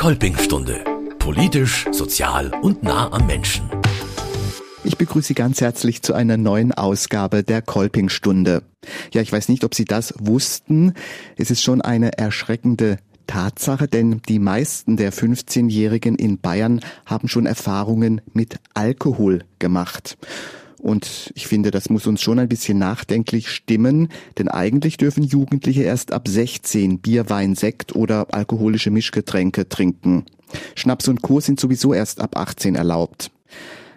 Kolpingstunde. Politisch, sozial und nah am Menschen. Ich begrüße Sie ganz herzlich zu einer neuen Ausgabe der Kolpingstunde. Ja, ich weiß nicht, ob Sie das wussten. Es ist schon eine erschreckende Tatsache, denn die meisten der 15-Jährigen in Bayern haben schon Erfahrungen mit Alkohol gemacht. Und ich finde, das muss uns schon ein bisschen nachdenklich stimmen, denn eigentlich dürfen Jugendliche erst ab 16 Bier, Wein, Sekt oder alkoholische Mischgetränke trinken. Schnaps und Co. sind sowieso erst ab 18 erlaubt.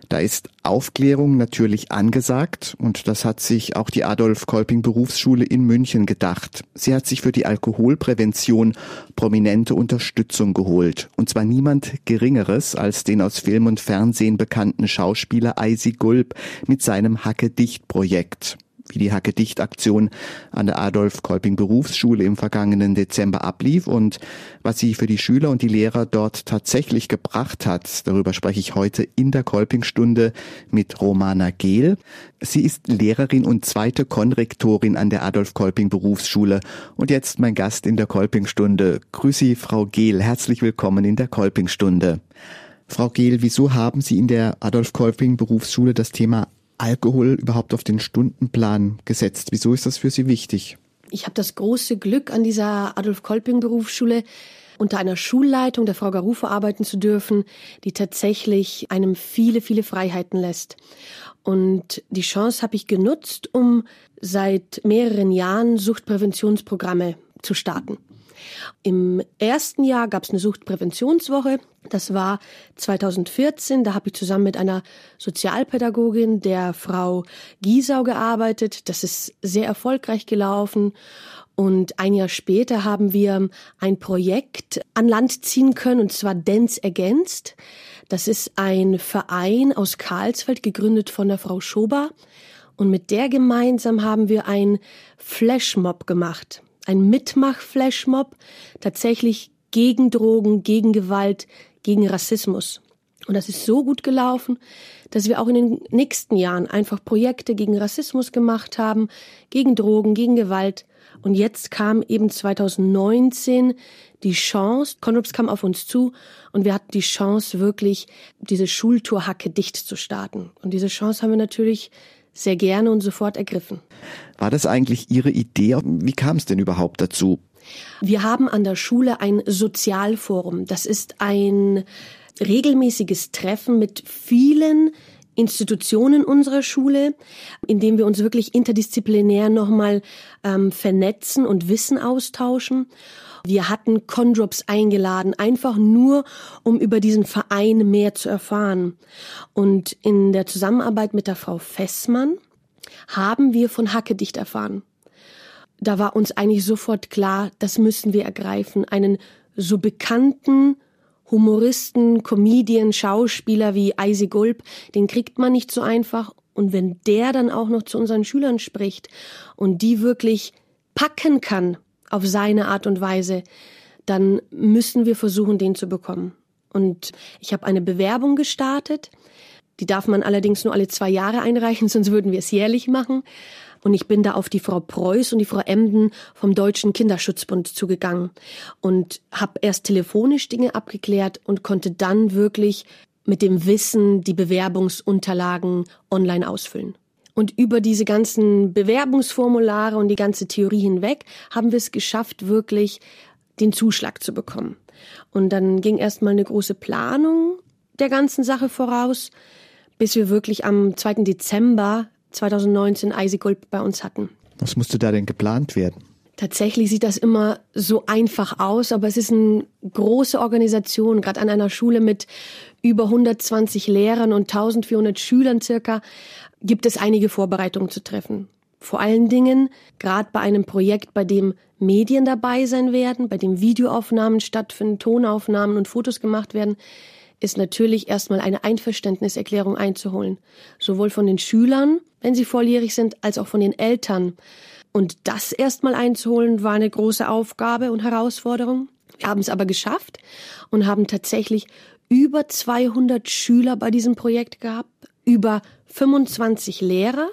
Da ist Aufklärung natürlich angesagt und das hat sich auch die Adolf Kolping Berufsschule in München gedacht. Sie hat sich für die Alkoholprävention prominente Unterstützung geholt. Und zwar niemand Geringeres als den aus Film und Fernsehen bekannten Schauspieler Eisi Gulb mit seinem Hacke-Dicht-Projekt wie die Hacke-Dicht-Aktion an der Adolf-Kolping-Berufsschule im vergangenen Dezember ablief und was sie für die Schüler und die Lehrer dort tatsächlich gebracht hat. Darüber spreche ich heute in der Kolping-Stunde mit Romana Gehl. Sie ist Lehrerin und zweite Konrektorin an der Adolf-Kolping-Berufsschule und jetzt mein Gast in der Kolping-Stunde. Grüße Frau Gehl, herzlich willkommen in der Kolping-Stunde. Frau Gehl, wieso haben Sie in der Adolf Kolping Berufsschule das Thema Alkohol überhaupt auf den Stundenplan gesetzt? Wieso ist das für Sie wichtig? Ich habe das große Glück, an dieser Adolf Kolping Berufsschule unter einer Schulleitung der Frau Garufe arbeiten zu dürfen, die tatsächlich einem viele, viele Freiheiten lässt. Und die Chance habe ich genutzt, um seit mehreren Jahren Suchtpräventionsprogramme zu starten. Im ersten Jahr gab es eine Suchtpräventionswoche. Das war 2014. Da habe ich zusammen mit einer Sozialpädagogin, der Frau Giesau, gearbeitet. Das ist sehr erfolgreich gelaufen. Und ein Jahr später haben wir ein Projekt an Land ziehen können, und zwar Dance Against. Das ist ein Verein aus Karlsfeld, gegründet von der Frau Schober. Und mit der gemeinsam haben wir ein Flashmob gemacht ein Mitmach-Flashmob, tatsächlich gegen Drogen, gegen Gewalt, gegen Rassismus. Und das ist so gut gelaufen, dass wir auch in den nächsten Jahren einfach Projekte gegen Rassismus gemacht haben, gegen Drogen, gegen Gewalt. Und jetzt kam eben 2019 die Chance, Conrups kam auf uns zu und wir hatten die Chance, wirklich diese Schultour Hacke dicht zu starten. Und diese Chance haben wir natürlich sehr gerne und sofort ergriffen. War das eigentlich Ihre Idee? Wie kam es denn überhaupt dazu? Wir haben an der Schule ein Sozialforum. Das ist ein regelmäßiges Treffen mit vielen Institutionen unserer Schule, in dem wir uns wirklich interdisziplinär nochmal ähm, vernetzen und Wissen austauschen. Wir hatten Condrops eingeladen, einfach nur, um über diesen Verein mehr zu erfahren. Und in der Zusammenarbeit mit der Frau Fessmann haben wir von Hackedicht erfahren. Da war uns eigentlich sofort klar, das müssen wir ergreifen. Einen so bekannten Humoristen, Comedian, Schauspieler wie Eisi Gulb, den kriegt man nicht so einfach. Und wenn der dann auch noch zu unseren Schülern spricht und die wirklich packen kann, auf seine Art und Weise, dann müssen wir versuchen, den zu bekommen. Und ich habe eine Bewerbung gestartet. Die darf man allerdings nur alle zwei Jahre einreichen, sonst würden wir es jährlich machen. Und ich bin da auf die Frau Preuß und die Frau Emden vom Deutschen Kinderschutzbund zugegangen und habe erst telefonisch Dinge abgeklärt und konnte dann wirklich mit dem Wissen die Bewerbungsunterlagen online ausfüllen. Und über diese ganzen Bewerbungsformulare und die ganze Theorie hinweg haben wir es geschafft, wirklich den Zuschlag zu bekommen. Und dann ging erstmal eine große Planung der ganzen Sache voraus, bis wir wirklich am 2. Dezember 2019 Eisigulp bei uns hatten. Was musste da denn geplant werden? Tatsächlich sieht das immer so einfach aus, aber es ist eine große Organisation, gerade an einer Schule mit über 120 Lehrern und 1400 Schülern circa gibt es einige Vorbereitungen zu treffen. Vor allen Dingen, gerade bei einem Projekt, bei dem Medien dabei sein werden, bei dem Videoaufnahmen stattfinden, Tonaufnahmen und Fotos gemacht werden, ist natürlich erstmal eine Einverständniserklärung einzuholen. Sowohl von den Schülern, wenn sie volljährig sind, als auch von den Eltern. Und das erstmal einzuholen, war eine große Aufgabe und Herausforderung. Wir haben es aber geschafft und haben tatsächlich über 200 Schüler bei diesem Projekt gehabt, über 25 Lehrer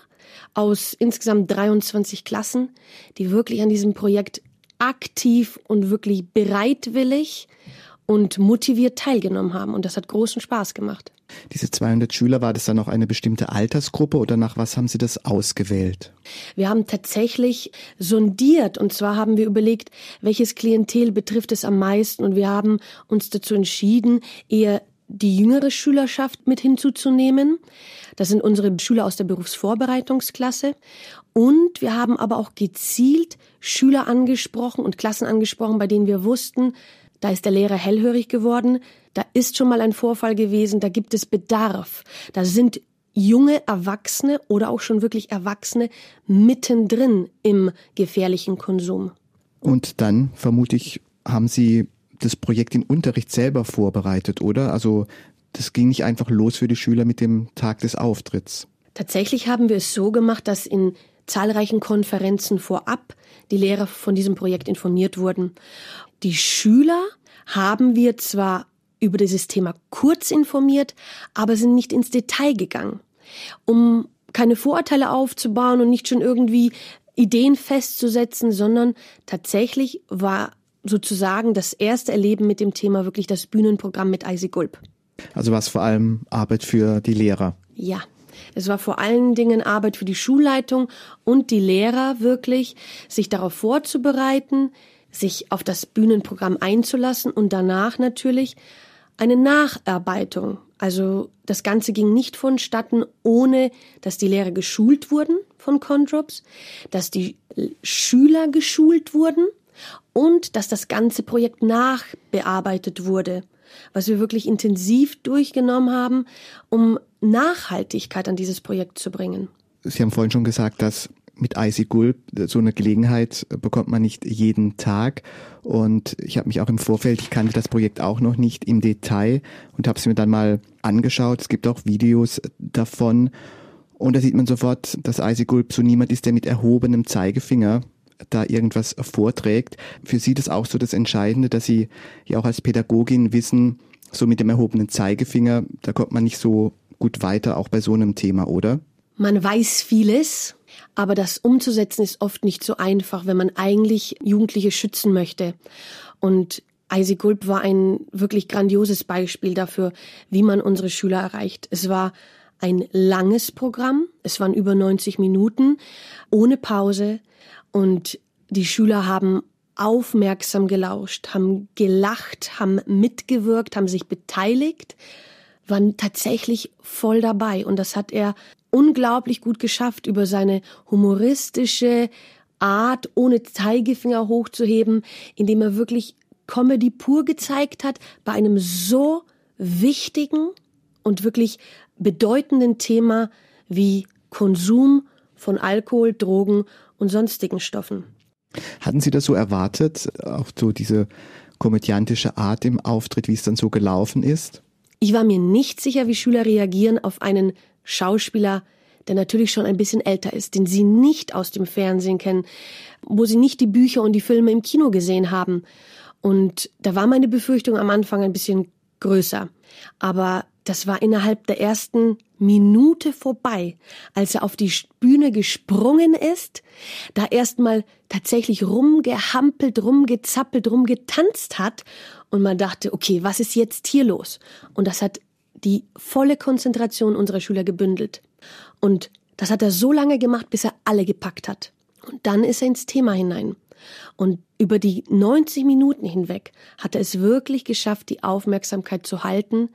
aus insgesamt 23 Klassen, die wirklich an diesem Projekt aktiv und wirklich bereitwillig und motiviert teilgenommen haben. Und das hat großen Spaß gemacht. Diese 200 Schüler, war das dann noch eine bestimmte Altersgruppe oder nach was haben Sie das ausgewählt? Wir haben tatsächlich sondiert und zwar haben wir überlegt, welches Klientel betrifft es am meisten und wir haben uns dazu entschieden, eher die jüngere Schülerschaft mit hinzuzunehmen. Das sind unsere Schüler aus der Berufsvorbereitungsklasse. Und wir haben aber auch gezielt Schüler angesprochen und Klassen angesprochen, bei denen wir wussten, da ist der Lehrer hellhörig geworden, da ist schon mal ein Vorfall gewesen, da gibt es Bedarf. Da sind junge Erwachsene oder auch schon wirklich Erwachsene mittendrin im gefährlichen Konsum. Und dann, vermute ich, haben Sie das Projekt im Unterricht selber vorbereitet, oder? Also das ging nicht einfach los für die Schüler mit dem Tag des Auftritts. Tatsächlich haben wir es so gemacht, dass in zahlreichen Konferenzen vorab die Lehrer von diesem Projekt informiert wurden. Die Schüler haben wir zwar über dieses Thema kurz informiert, aber sind nicht ins Detail gegangen, um keine Vorurteile aufzubauen und nicht schon irgendwie Ideen festzusetzen, sondern tatsächlich war sozusagen das erste Erleben mit dem Thema wirklich das Bühnenprogramm mit Eisi Gulp. Also was vor allem Arbeit für die Lehrer. Ja, es war vor allen Dingen Arbeit für die Schulleitung und die Lehrer wirklich, sich darauf vorzubereiten, sich auf das Bühnenprogramm einzulassen und danach natürlich eine Nacharbeitung. Also das Ganze ging nicht vonstatten, ohne dass die Lehrer geschult wurden von Condrops, dass die Schüler geschult wurden und dass das ganze Projekt nachbearbeitet wurde, was wir wirklich intensiv durchgenommen haben, um Nachhaltigkeit an dieses Projekt zu bringen. Sie haben vorhin schon gesagt, dass mit Icy Gulp so eine Gelegenheit bekommt man nicht jeden Tag. Und ich habe mich auch im Vorfeld, ich kannte das Projekt auch noch nicht im Detail und habe es mir dann mal angeschaut. Es gibt auch Videos davon. Und da sieht man sofort, dass Icy Gulp so niemand ist, der mit erhobenem Zeigefinger da irgendwas vorträgt. Für Sie das auch so das Entscheidende, dass Sie ja auch als Pädagogin wissen, so mit dem erhobenen Zeigefinger, da kommt man nicht so gut weiter, auch bei so einem Thema, oder? Man weiß vieles, aber das umzusetzen ist oft nicht so einfach, wenn man eigentlich Jugendliche schützen möchte. Und Eisi Gulp war ein wirklich grandioses Beispiel dafür, wie man unsere Schüler erreicht. Es war ein langes Programm, es waren über 90 Minuten, ohne Pause. Und die Schüler haben aufmerksam gelauscht, haben gelacht, haben mitgewirkt, haben sich beteiligt, waren tatsächlich voll dabei. Und das hat er unglaublich gut geschafft, über seine humoristische Art, ohne Zeigefinger hochzuheben, indem er wirklich Comedy pur gezeigt hat, bei einem so wichtigen und wirklich bedeutenden Thema wie Konsum von Alkohol, Drogen und sonstigen Stoffen. Hatten Sie das so erwartet, auch so diese komödiantische Art im Auftritt, wie es dann so gelaufen ist? Ich war mir nicht sicher, wie Schüler reagieren auf einen Schauspieler, der natürlich schon ein bisschen älter ist, den sie nicht aus dem Fernsehen kennen, wo sie nicht die Bücher und die Filme im Kino gesehen haben. Und da war meine Befürchtung am Anfang ein bisschen größer. Aber das war innerhalb der ersten Minute vorbei, als er auf die Bühne gesprungen ist, da erstmal tatsächlich rumgehampelt, rumgezappelt, rumgetanzt hat und man dachte, okay, was ist jetzt hier los? Und das hat die volle Konzentration unserer Schüler gebündelt. Und das hat er so lange gemacht, bis er alle gepackt hat. Und dann ist er ins Thema hinein. Und über die 90 Minuten hinweg hat er es wirklich geschafft, die Aufmerksamkeit zu halten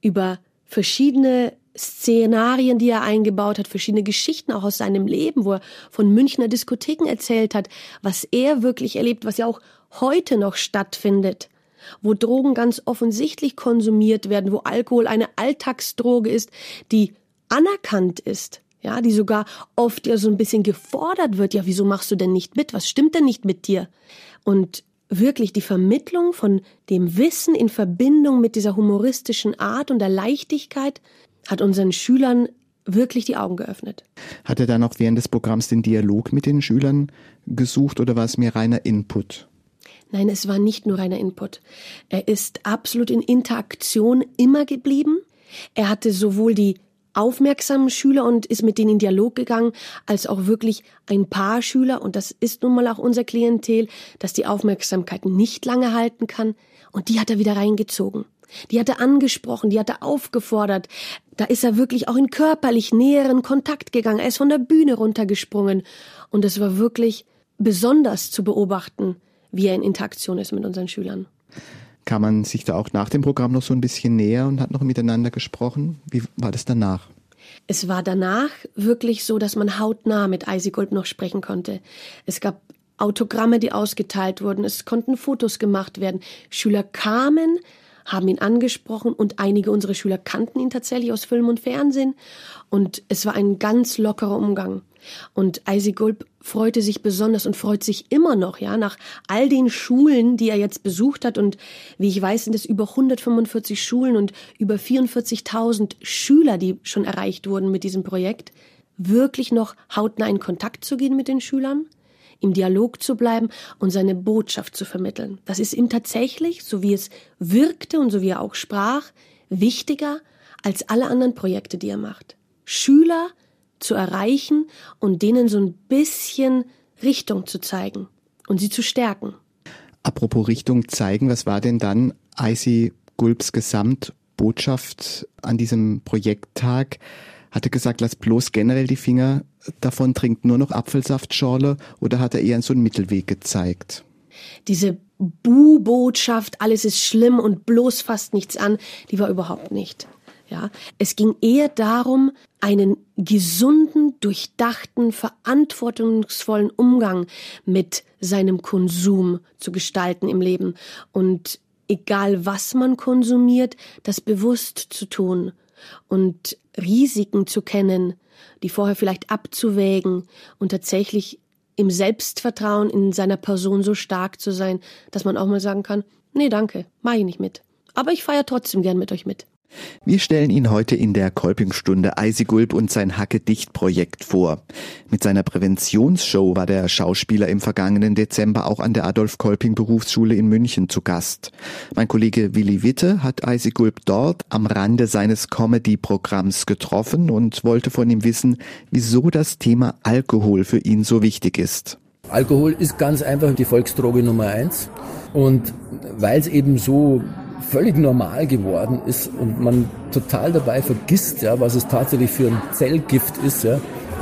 über verschiedene Szenarien, die er eingebaut hat, verschiedene Geschichten auch aus seinem Leben, wo er von Münchner Diskotheken erzählt hat, was er wirklich erlebt, was ja auch heute noch stattfindet, wo Drogen ganz offensichtlich konsumiert werden, wo Alkohol eine Alltagsdroge ist, die anerkannt ist ja, die sogar oft ja so ein bisschen gefordert wird, ja, wieso machst du denn nicht mit? Was stimmt denn nicht mit dir? Und wirklich die Vermittlung von dem Wissen in Verbindung mit dieser humoristischen Art und der Leichtigkeit hat unseren Schülern wirklich die Augen geöffnet. Hat er dann auch während des Programms den Dialog mit den Schülern gesucht oder war es mehr reiner Input? Nein, es war nicht nur reiner Input. Er ist absolut in Interaktion immer geblieben. Er hatte sowohl die aufmerksamen Schüler und ist mit denen in Dialog gegangen, als auch wirklich ein paar Schüler, und das ist nun mal auch unser Klientel, dass die Aufmerksamkeit nicht lange halten kann, und die hat er wieder reingezogen. Die hat er angesprochen, die hat er aufgefordert. Da ist er wirklich auch in körperlich näheren Kontakt gegangen. Er ist von der Bühne runtergesprungen. Und es war wirklich besonders zu beobachten, wie er in Interaktion ist mit unseren Schülern. Kann man sich da auch nach dem Programm noch so ein bisschen näher und hat noch miteinander gesprochen? Wie war das danach? Es war danach wirklich so, dass man hautnah mit Eisigolb noch sprechen konnte. Es gab Autogramme, die ausgeteilt wurden. Es konnten Fotos gemacht werden. Schüler kamen, haben ihn angesprochen und einige unserer Schüler kannten ihn tatsächlich aus Film und Fernsehen. Und es war ein ganz lockerer Umgang. Und Isaac Gulb freute sich besonders und freut sich immer noch, ja, nach all den Schulen, die er jetzt besucht hat. Und wie ich weiß, sind es über 145 Schulen und über 44.000 Schüler, die schon erreicht wurden mit diesem Projekt, wirklich noch hautnah in Kontakt zu gehen mit den Schülern im Dialog zu bleiben und seine Botschaft zu vermitteln. Das ist ihm tatsächlich, so wie es wirkte und so wie er auch sprach, wichtiger als alle anderen Projekte, die er macht. Schüler zu erreichen und denen so ein bisschen Richtung zu zeigen und sie zu stärken. Apropos Richtung zeigen, was war denn dann Icy Gulbs Gesamtbotschaft an diesem Projekttag? Hat er gesagt, lass bloß generell die Finger davon, trinkt nur noch Apfelsaftschorle oder hat er eher so einen Mittelweg gezeigt? Diese Bu-Botschaft, alles ist schlimm und bloß fasst nichts an, die war überhaupt nicht. Ja, es ging eher darum, einen gesunden, durchdachten, verantwortungsvollen Umgang mit seinem Konsum zu gestalten im Leben und egal was man konsumiert, das bewusst zu tun und Risiken zu kennen, die vorher vielleicht abzuwägen und tatsächlich im Selbstvertrauen in seiner Person so stark zu sein, dass man auch mal sagen kann, nee, danke, mach ich nicht mit. Aber ich feiere trotzdem gern mit euch mit. Wir stellen Ihnen heute in der Kolpingstunde Eisigulb und sein Hacke-Dicht-Projekt vor. Mit seiner Präventionsshow war der Schauspieler im vergangenen Dezember auch an der Adolf Kolping Berufsschule in München zu Gast. Mein Kollege Willi Witte hat Eisigulb dort am Rande seines Comedy-Programms getroffen und wollte von ihm wissen, wieso das Thema Alkohol für ihn so wichtig ist. Alkohol ist ganz einfach die Volksdroge Nummer eins. Und weil es eben so völlig normal geworden ist und man total dabei vergisst, ja, was es tatsächlich für ein Zellgift ist, ja,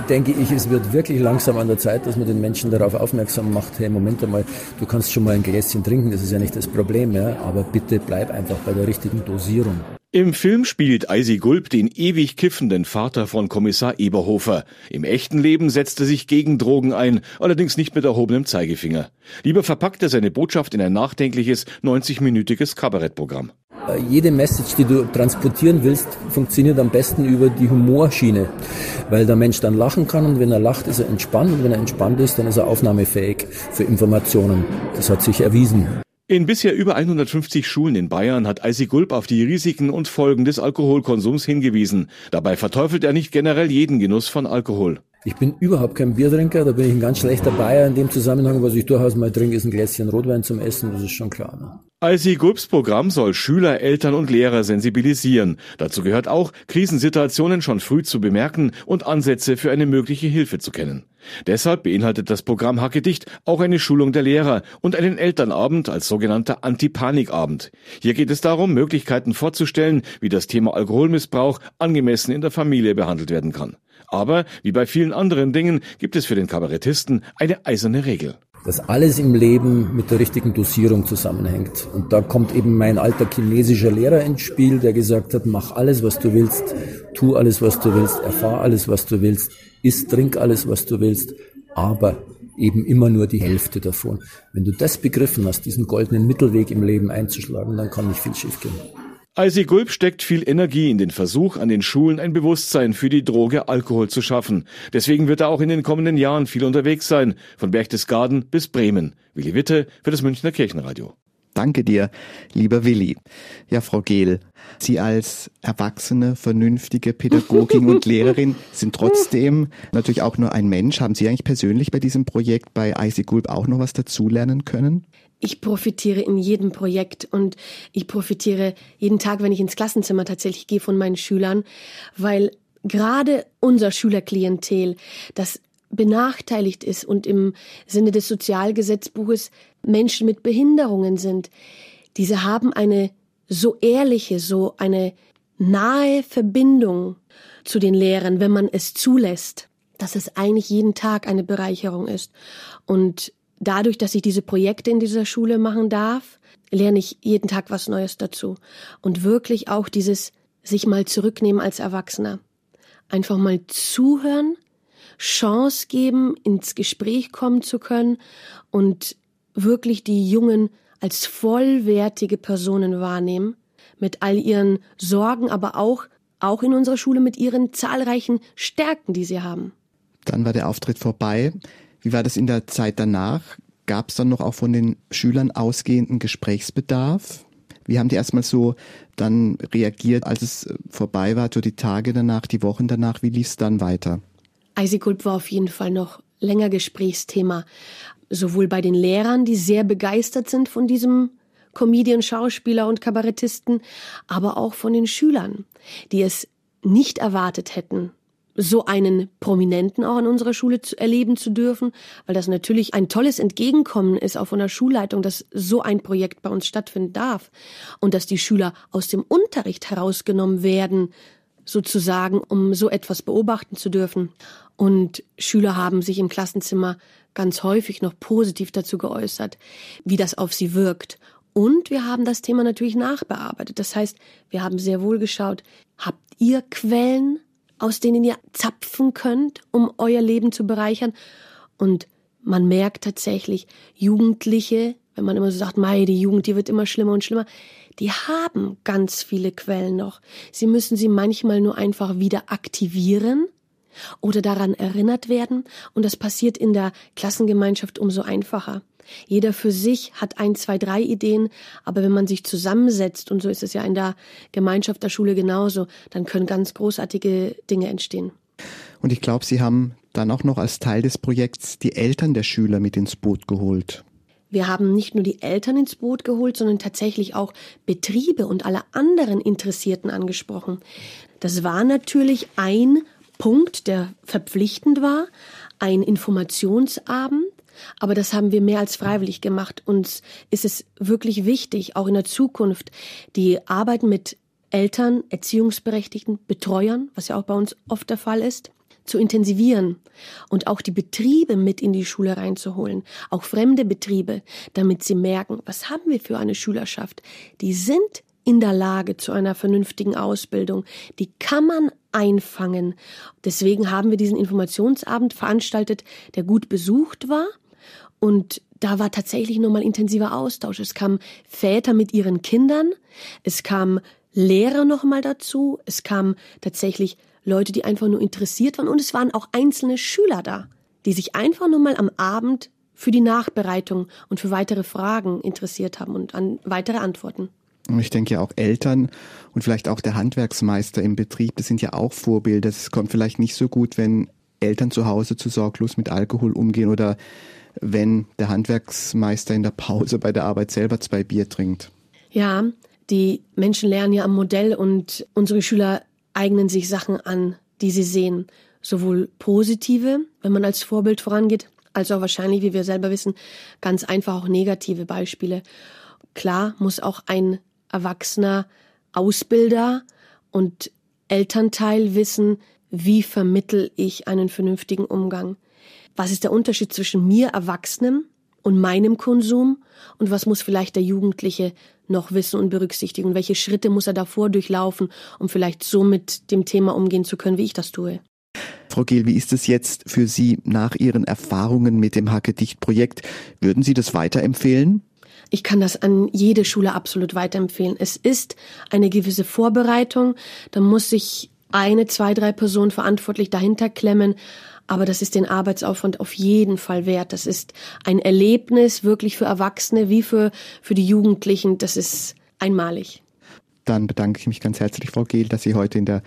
denke ich, es wird wirklich langsam an der Zeit, dass man den Menschen darauf aufmerksam macht, hey, Moment einmal, du kannst schon mal ein Gläschen trinken, das ist ja nicht das Problem, ja, aber bitte bleib einfach bei der richtigen Dosierung. Im Film spielt Eisi Gulb den ewig kiffenden Vater von Kommissar Eberhofer. Im echten Leben setzt er sich gegen Drogen ein, allerdings nicht mit erhobenem Zeigefinger. Lieber verpackt er seine Botschaft in ein nachdenkliches, 90-minütiges Kabarettprogramm. Jede Message, die du transportieren willst, funktioniert am besten über die Humorschiene, weil der Mensch dann lachen kann und wenn er lacht, ist er entspannt und wenn er entspannt ist, dann ist er aufnahmefähig für Informationen. Das hat sich erwiesen. In bisher über 150 Schulen in Bayern hat Eisi Gulb auf die Risiken und Folgen des Alkoholkonsums hingewiesen. Dabei verteufelt er nicht generell jeden Genuss von Alkohol. Ich bin überhaupt kein Biertrinker, da bin ich ein ganz schlechter Bayer in dem Zusammenhang. Was ich durchaus mal trinke, ist ein Gläschen Rotwein zum Essen, das ist schon klar. Ne? IC Groups Programm soll Schüler, Eltern und Lehrer sensibilisieren. Dazu gehört auch, Krisensituationen schon früh zu bemerken und Ansätze für eine mögliche Hilfe zu kennen. Deshalb beinhaltet das Programm Hacke dicht auch eine Schulung der Lehrer und einen Elternabend als sogenannter Antipanikabend. Hier geht es darum, Möglichkeiten vorzustellen, wie das Thema Alkoholmissbrauch angemessen in der Familie behandelt werden kann. Aber wie bei vielen anderen Dingen gibt es für den Kabarettisten eine eiserne Regel dass alles im Leben mit der richtigen Dosierung zusammenhängt. Und da kommt eben mein alter chinesischer Lehrer ins Spiel, der gesagt hat, mach alles, was du willst, tu alles, was du willst, erfahr alles, was du willst, iss, trink alles, was du willst, aber eben immer nur die Hälfte davon. Wenn du das begriffen hast, diesen goldenen Mittelweg im Leben einzuschlagen, dann kann nicht viel schiefgehen. Eisi Gulb steckt viel Energie in den Versuch, an den Schulen ein Bewusstsein für die Droge Alkohol zu schaffen. Deswegen wird er auch in den kommenden Jahren viel unterwegs sein, von Berchtesgaden bis Bremen. Willi Witte für das Münchner Kirchenradio. Danke dir, lieber Willi. Ja, Frau Gehl, Sie als erwachsene, vernünftige Pädagogin und Lehrerin sind trotzdem natürlich auch nur ein Mensch. Haben Sie eigentlich persönlich bei diesem Projekt bei Eisi Gulb auch noch was dazulernen können? Ich profitiere in jedem Projekt und ich profitiere jeden Tag, wenn ich ins Klassenzimmer tatsächlich gehe von meinen Schülern, weil gerade unser Schülerklientel, das benachteiligt ist und im Sinne des Sozialgesetzbuches Menschen mit Behinderungen sind, diese haben eine so ehrliche, so eine nahe Verbindung zu den Lehrern, wenn man es zulässt, dass es eigentlich jeden Tag eine Bereicherung ist. Und dadurch, dass ich diese Projekte in dieser Schule machen darf, lerne ich jeden Tag was Neues dazu. Und wirklich auch dieses sich mal zurücknehmen als Erwachsener. Einfach mal zuhören, Chance geben, ins Gespräch kommen zu können und wirklich die Jungen als vollwertige Personen wahrnehmen, mit all ihren Sorgen, aber auch, auch in unserer Schule mit ihren zahlreichen Stärken, die sie haben. Dann war der Auftritt vorbei. Wie war das in der Zeit danach? Gab es dann noch auch von den Schülern ausgehenden Gesprächsbedarf? Wie haben die erstmal so dann reagiert, als es äh, vorbei war, so die Tage danach, die Wochen danach? Wie lief es dann weiter? Eisigulp war auf jeden Fall noch länger Gesprächsthema. Sowohl bei den Lehrern, die sehr begeistert sind von diesem Comedian, Schauspieler und Kabarettisten, aber auch von den Schülern, die es nicht erwartet hätten, so einen Prominenten auch an unserer Schule zu erleben zu dürfen, weil das natürlich ein tolles Entgegenkommen ist auch von der Schulleitung, dass so ein Projekt bei uns stattfinden darf und dass die Schüler aus dem Unterricht herausgenommen werden, sozusagen, um so etwas beobachten zu dürfen. Und Schüler haben sich im Klassenzimmer ganz häufig noch positiv dazu geäußert, wie das auf sie wirkt. Und wir haben das Thema natürlich nachbearbeitet. Das heißt, wir haben sehr wohl geschaut, habt ihr Quellen, aus denen ihr zapfen könnt, um euer Leben zu bereichern? Und man merkt tatsächlich, Jugendliche, wenn man immer so sagt, mei, die Jugend, die wird immer schlimmer und schlimmer, die haben ganz viele Quellen noch. Sie müssen sie manchmal nur einfach wieder aktivieren oder daran erinnert werden und das passiert in der Klassengemeinschaft umso einfacher. Jeder für sich hat ein, zwei, drei Ideen, aber wenn man sich zusammensetzt, und so ist es ja in der Gemeinschaft der Schule genauso, dann können ganz großartige Dinge entstehen. Und ich glaube, Sie haben dann auch noch als Teil des Projekts die Eltern der Schüler mit ins Boot geholt. Wir haben nicht nur die Eltern ins Boot geholt, sondern tatsächlich auch Betriebe und alle anderen Interessierten angesprochen. Das war natürlich ein Punkt, der verpflichtend war, ein Informationsabend, aber das haben wir mehr als freiwillig gemacht. Uns ist es wirklich wichtig, auch in der Zukunft, die Arbeit mit Eltern, Erziehungsberechtigten, Betreuern, was ja auch bei uns oft der Fall ist, zu intensivieren und auch die Betriebe mit in die Schule reinzuholen, auch fremde Betriebe, damit sie merken, was haben wir für eine Schülerschaft? Die sind in der Lage zu einer vernünftigen Ausbildung. Die kann man einfangen. Deswegen haben wir diesen Informationsabend veranstaltet, der gut besucht war. Und da war tatsächlich nochmal intensiver Austausch. Es kamen Väter mit ihren Kindern, es kamen Lehrer nochmal dazu, es kamen tatsächlich Leute, die einfach nur interessiert waren und es waren auch einzelne Schüler da, die sich einfach nur mal am Abend für die Nachbereitung und für weitere Fragen interessiert haben und an weitere Antworten. Ich denke ja auch Eltern und vielleicht auch der Handwerksmeister im Betrieb, das sind ja auch Vorbilder. Es kommt vielleicht nicht so gut, wenn Eltern zu Hause zu sorglos mit Alkohol umgehen oder wenn der Handwerksmeister in der Pause bei der Arbeit selber zwei Bier trinkt. Ja, die Menschen lernen ja am Modell und unsere Schüler eignen sich Sachen an, die sie sehen. Sowohl positive, wenn man als Vorbild vorangeht, als auch wahrscheinlich, wie wir selber wissen, ganz einfach auch negative Beispiele. Klar muss auch ein erwachsener Ausbilder und Elternteil wissen, wie vermittel ich einen vernünftigen Umgang. Was ist der Unterschied zwischen mir, Erwachsenem, und meinem Konsum und was muss vielleicht der Jugendliche noch wissen und berücksichtigen und welche Schritte muss er davor durchlaufen, um vielleicht so mit dem Thema umgehen zu können, wie ich das tue. Frau Gehl, wie ist es jetzt für Sie nach Ihren Erfahrungen mit dem Hacke-Dicht-Projekt? Würden Sie das weiterempfehlen? Ich kann das an jede Schule absolut weiterempfehlen. Es ist eine gewisse Vorbereitung. Da muss sich eine, zwei, drei Personen verantwortlich dahinter klemmen. Aber das ist den Arbeitsaufwand auf jeden Fall wert. Das ist ein Erlebnis wirklich für Erwachsene wie für, für die Jugendlichen. Das ist einmalig. Dann bedanke ich mich ganz herzlich, Frau Gehl, dass Sie heute in der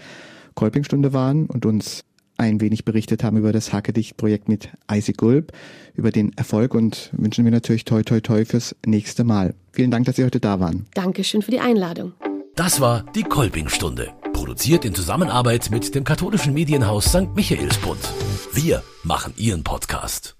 Kolpingstunde waren und uns ein wenig berichtet haben über das Hackedicht-Projekt mit Isaac Gulb, über den Erfolg und wünschen wir natürlich toi toi toi fürs nächste Mal. Vielen Dank, dass Sie heute da waren. Dankeschön für die Einladung. Das war die Kolpingstunde Produziert in Zusammenarbeit mit dem katholischen Medienhaus St. Michaelsbund. Wir machen Ihren Podcast.